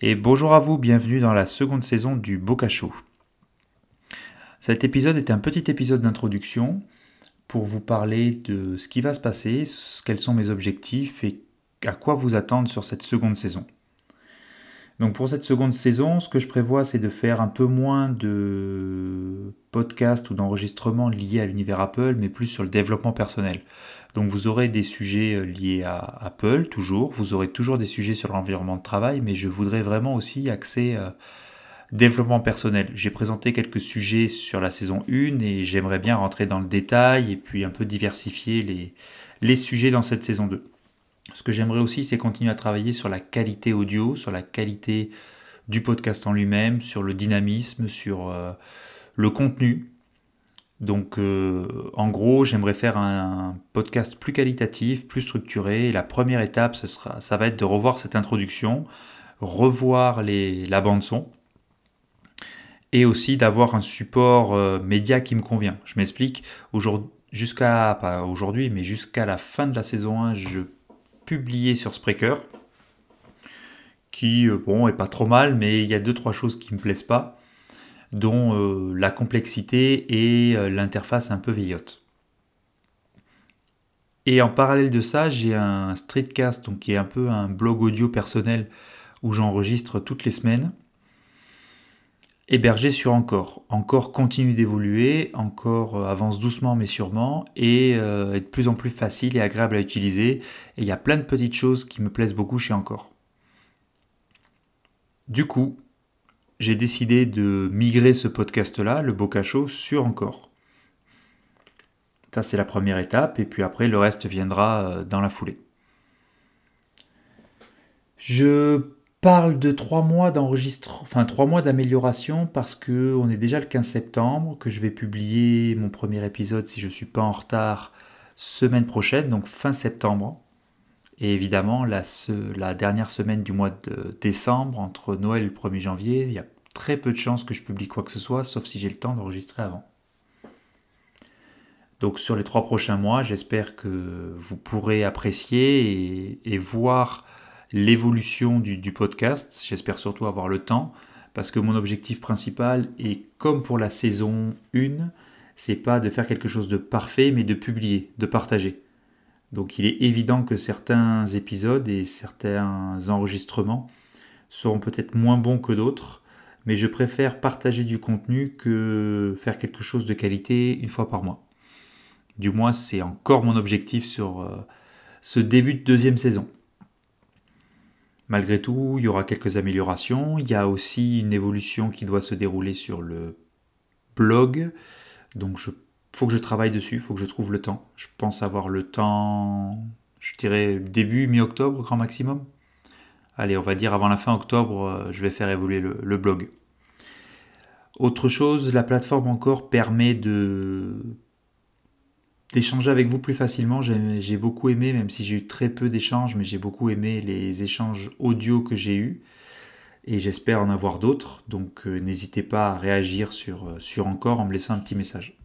Et bonjour à vous, bienvenue dans la seconde saison du Boca Show. Cet épisode est un petit épisode d'introduction pour vous parler de ce qui va se passer, quels sont mes objectifs et à quoi vous attendre sur cette seconde saison. Donc pour cette seconde saison, ce que je prévois, c'est de faire un peu moins de podcasts ou d'enregistrements liés à l'univers Apple, mais plus sur le développement personnel. Donc vous aurez des sujets euh, liés à Apple, toujours. Vous aurez toujours des sujets sur l'environnement de travail, mais je voudrais vraiment aussi axer euh, développement personnel. J'ai présenté quelques sujets sur la saison 1 et j'aimerais bien rentrer dans le détail et puis un peu diversifier les, sujets dans cette saison 2. Ce que j'aimerais aussi, c'est continuer à travailler sur la qualité audio, sur la qualité du podcast en lui-même, sur le dynamisme, sur euh, le contenu. Donc, euh, en gros, j'aimerais faire un podcast plus qualitatif, plus structuré. La première étape, ça va être de revoir cette introduction, revoir la bande son, et aussi d'avoir un support euh, média qui me convient. Je m'explique. Jusqu'à mais jusqu'à la fin de la saison 1, je publié sur Spreaker, qui, euh, bon, est pas trop mal, mais il y a deux, trois choses qui me plaisent pas, dont euh, la complexité et euh, l'interface un peu vieillotte. Et en parallèle de ça, j'ai un streetcast, qui est un peu un blog audio personnel où j'enregistre toutes les semaines hébergé sur Encore. Encore continue d'évoluer, Encore euh, avance doucement mais sûrement et est de plus en plus facile et agréable à utiliser. Et il y a plein de petites choses qui me plaisent beaucoup chez Encore. Du coup, j'ai décidé de migrer ce podcast-là, le Bocacho, sur Encore. Ça, c'est la première étape, et puis après, le reste viendra euh, dans la foulée. Je parle de trois mois d'enregistrement, enfin trois mois d'amélioration parce que on est déjà le 15 septembre, que je vais publier mon premier épisode si je ne suis pas en retard semaine prochaine, donc fin septembre. Et évidemment, la, dernière semaine du mois de décembre, entre Noël et le 1er janvier, il y a très peu de chances que je publie quoi que ce soit, sauf si j'ai le temps d'enregistrer avant. Donc sur les trois prochains mois, j'espère que vous pourrez apprécier et, et voir l'évolution du, podcast. J'espère surtout avoir le temps parce que mon objectif principal est comme pour la saison 1, c'est pas de faire quelque chose de parfait mais de publier, de partager. Donc il est évident que certains épisodes et certains enregistrements seront peut-être moins bons que d'autres, mais je préfère partager du contenu que faire quelque chose de qualité une fois par mois. Du moins, c'est encore mon objectif sur euh, ce début de deuxième saison. Malgré tout, il y aura quelques améliorations. Il y a aussi une évolution qui doit se dérouler sur le blog. Donc il faut que je travaille dessus, faut que je trouve le temps. Je pense avoir le temps, je dirais début, mi-octobre, grand maximum. Allez, on va dire avant la fin octobre, euh, je vais faire évoluer le blog. Autre chose, la plateforme encore permet de d'échanger avec vous plus facilement. J'ai beaucoup aimé, même si j'ai eu très peu d'échanges, mais j'ai beaucoup aimé les échanges audio que j'ai eus. Et j'espère en avoir d'autres. Donc euh, n'hésitez pas à réagir sur, euh, sur encore en me laissant un petit message.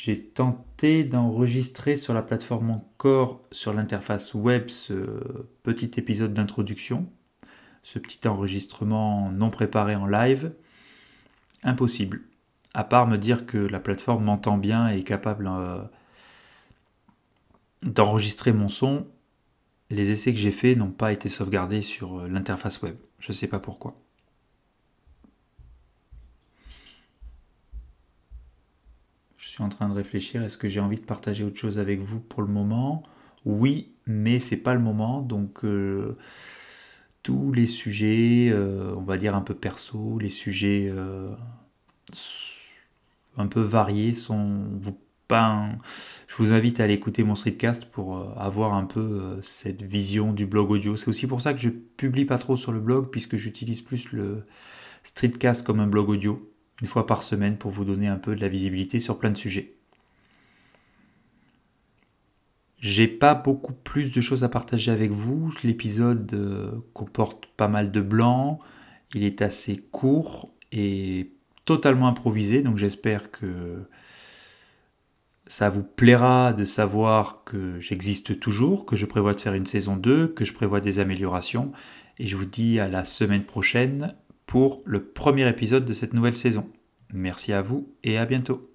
J'ai tenté d'enregistrer sur la plateforme encore sur l'interface web ce petit épisode d'introduction, ce petit enregistrement non préparé en live. Impossible à part me dire que la plateforme m'entend bien et est capable euh, d'enregistrer mon son, les essais que j'ai faits n'ont pas été sauvegardés sur euh, l'interface web. Je ne sais pas pourquoi. En train de réfléchir, est-ce que j'ai envie de partager autre chose avec vous pour le moment? Oui, mais c'est pas le moment, donc euh, tous les sujets, on va dire un peu perso, les sujets un peu variés sont vous je vous invite à aller écouter mon streetcast pour euh, avoir un peu euh, cette vision du blog audio. C'est aussi pour ça que je publie pas trop sur le blog puisque j'utilise plus le streetcast comme un blog audio une fois par semaine pour vous donner un peu de la visibilité sur plein de sujets. J'ai pas beaucoup plus de choses à partager avec vous. L'épisode euh, comporte pas mal de blancs. Il est assez court et totalement improvisé, donc j'espère que ça vous plaira de savoir que j'existe toujours, que je prévois de faire une saison 2, que je prévois des améliorations. Et je vous dis à la semaine prochaine pour le premier épisode de cette nouvelle saison. Merci à vous et à bientôt.